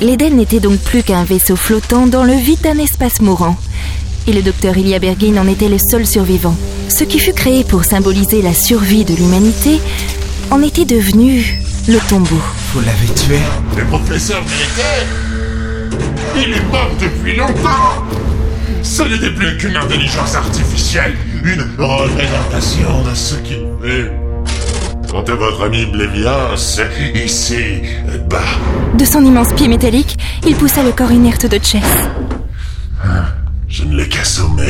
L'Éden n'était donc plus qu'un vaisseau flottant dans le vide d'un espace mourant. Et le docteur Ilya Bergin en était le seul survivant. Ce qui fut créé pour symboliser la survie de l'humanité en était devenu le tombeau. Vous l'avez tué? Le professeur militaire Il est mort depuis longtemps Ce n'était plus qu'une intelligence artificielle, une représentation de ce qu'il veut. Quant à votre ami Blévias, ici, bas, De son immense pied métallique, il poussa le corps inerte de Chess. je ne l'ai qu'assommé.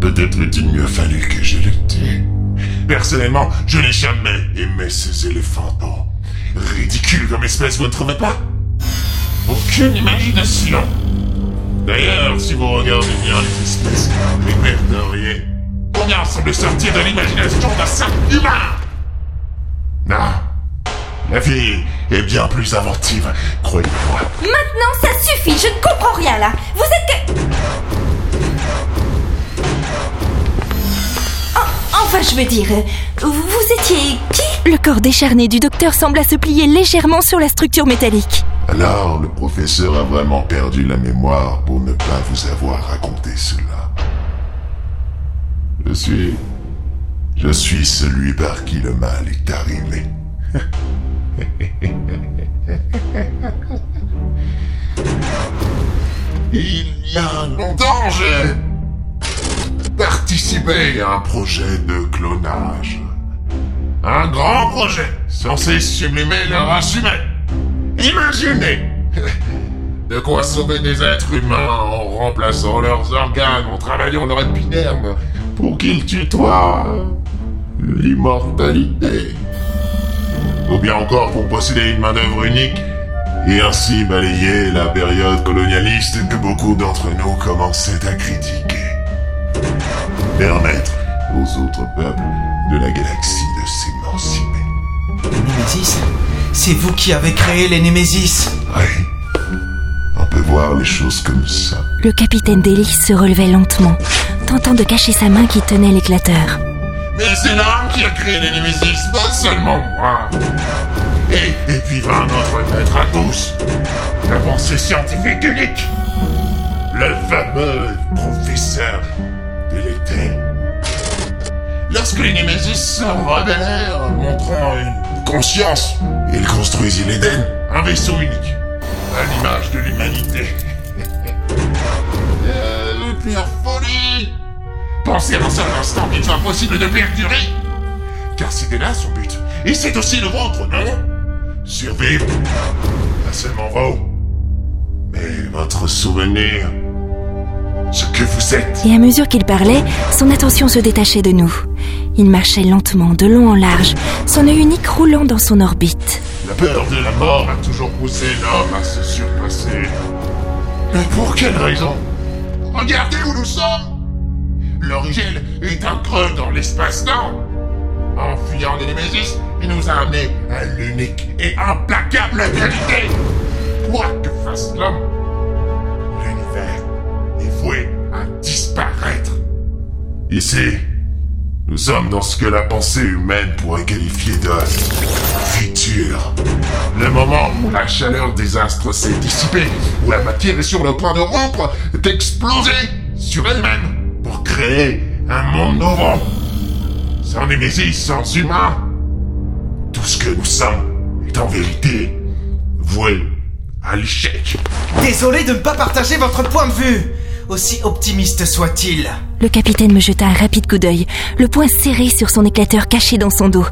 Peut-être eût-il mieux fallu que je le tue. Personnellement, je n'ai jamais aimé ces éléphantons. Ridicule comme espèce, vous ne trouvez pas Aucune imagination. D'ailleurs, si vous regardez bien les espèces répertoriées, combien semble sortir de l'imagination d'un simple humain? Non. La vie est bien plus inventive, croyez-moi. Maintenant, ça suffit, je ne comprends rien là. Vous êtes que... Oh, enfin, je veux dire, euh, vous, vous étiez qui? Le corps décharné du docteur sembla se plier légèrement sur la structure métallique. Alors, le professeur a vraiment perdu la mémoire pour ne pas vous avoir raconté cela. Je suis... Je suis celui par qui le mal est arrivé. Il y a longtemps, j'ai participé à un projet de clonage. Un grand projet censé sublimer la race humaine. Imaginez De quoi sauver des êtres humains en remplaçant leurs organes, en travaillant leur épiderme pour qu'ils tutoient l'immortalité. Ou bien encore pour posséder une main-d'œuvre unique et ainsi balayer la période colonialiste que beaucoup d'entre nous commençaient à critiquer. Permettre aux autres peuples de la galaxie de s'émanciper. Les Némésis C'est vous qui avez créé les Némésis Oui. On peut voir les choses comme ça. Le capitaine Delis se relevait lentement, tentant de cacher sa main qui tenait l'éclateur. Mais c'est l'homme qui a créé les Némésis, pas seulement moi. Vint notre maître à tous, la pensée scientifique unique, le fameux professeur de l'été. Lorsque les Némésis se rebellèrent, montrant une conscience, ils construisirent l'Éden, un vaisseau unique, à l'image de l'humanité. Euh, pure folie Pensez un seul instant qu'il soit possible de perdurer Car c'était là son but. Et c'est aussi le vôtre, non? Survivre. Pas seulement vous. Mais votre souvenir. Ce que vous êtes. Et à mesure qu'il parlait, son attention se détachait de nous. Il marchait lentement, de long en large, son œil unique roulant dans son orbite. La peur de la mort a toujours poussé l'homme à se surpasser. Mais pour quelle raison? Regardez où nous sommes L'origine est un creux dans l'espace-temps. En fuyant les Némésis, il nous a amenés à l'unique et implacable vérité. Quoi que fasse l'homme, l'univers est voué à disparaître. Ici, nous sommes dans ce que la pensée humaine pourrait qualifier de futur. Le moment où la chaleur des astres s'est dissipée, où la matière est sur le point de rompre, d'exploser sur elle-même pour créer un monde nouveau. Sans Némésis, sans humains. Tout ce que nous sommes est en vérité voué à l'échec. Désolé de ne pas partager votre point de vue Aussi optimiste soit-il. Le capitaine me jeta un rapide coup d'œil, le poing serré sur son éclateur caché dans son dos.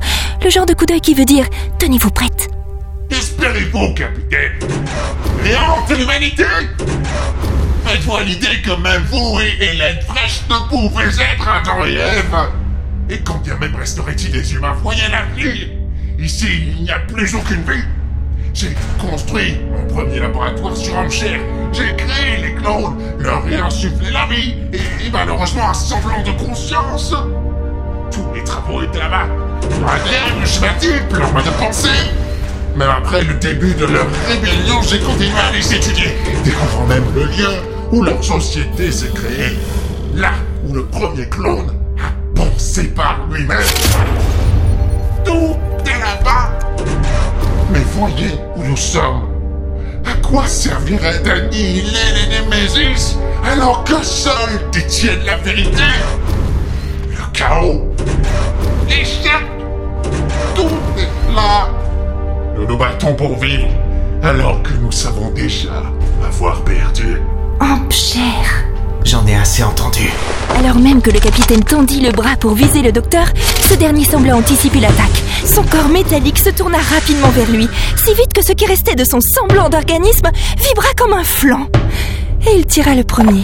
Le genre de coup d'œil qui veut dire Tenez-vous prête. Espérez-vous, capitaine Réinventer l'humanité Faites-vous à l'idée que même vous et Hélène Fraîche ne pouvez être Adam et Ève Et quand bien même resterait-il des humains voyant la vie Ici, il n'y a plus aucune vie. J'ai construit mon premier laboratoire sur enchère J'ai créé les clones, leur réinsufflé la vie et, malheureusement un semblant de conscience. Tous mes travaux étaient là-bas. Leur type, leur mode de pensée. Même après le début de leur rébellion, j'ai continué à les étudier, découvrant même le lieu où leur société s'est créée. Là où le premier clone a pensé par lui-même. Tout voyez où nous sommes. À quoi servirait d'annihiler les Némésis alors que seuls détiennent la vérité? Le chaos, l'échec, tout est là. Nous nous battons pour vivre alors que nous savons déjà avoir perdu. Empcher J'en ai assez entendu. Alors même que le capitaine tendit le bras pour viser le docteur, ce dernier sembla anticiper l'attaque. Son corps métallique se tourna rapidement vers lui, si vite que ce qui restait de son semblant d'organisme vibra comme un flanc. Et il tira le premier.